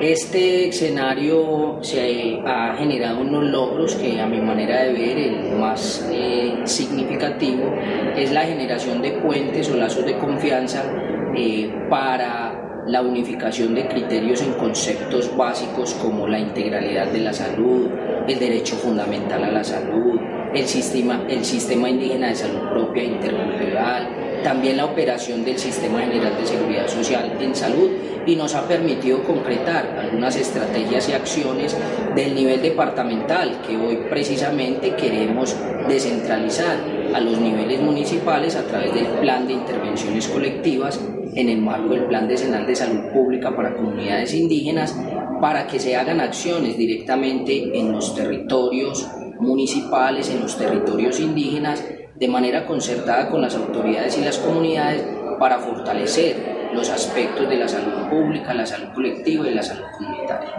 Este escenario se ha generado unos logros que a mi manera de ver el más eh, significativo es la generación de puentes o lazos de confianza eh, para la unificación de criterios en conceptos básicos como la integralidad de la salud, el derecho fundamental a la salud, el sistema, el sistema indígena de salud propia intercultural, también la operación del Sistema General de Seguridad Social en salud y nos ha permitido concretar algunas estrategias y acciones del nivel departamental que hoy precisamente queremos descentralizar a los niveles municipales a través del plan de intervenciones colectivas en el marco del Plan Decenal de Salud Pública para Comunidades Indígenas para que se hagan acciones directamente en los territorios municipales, en los territorios indígenas, de manera concertada con las autoridades y las comunidades para fortalecer los aspectos de la salud pública, la salud colectiva y la salud comunitaria.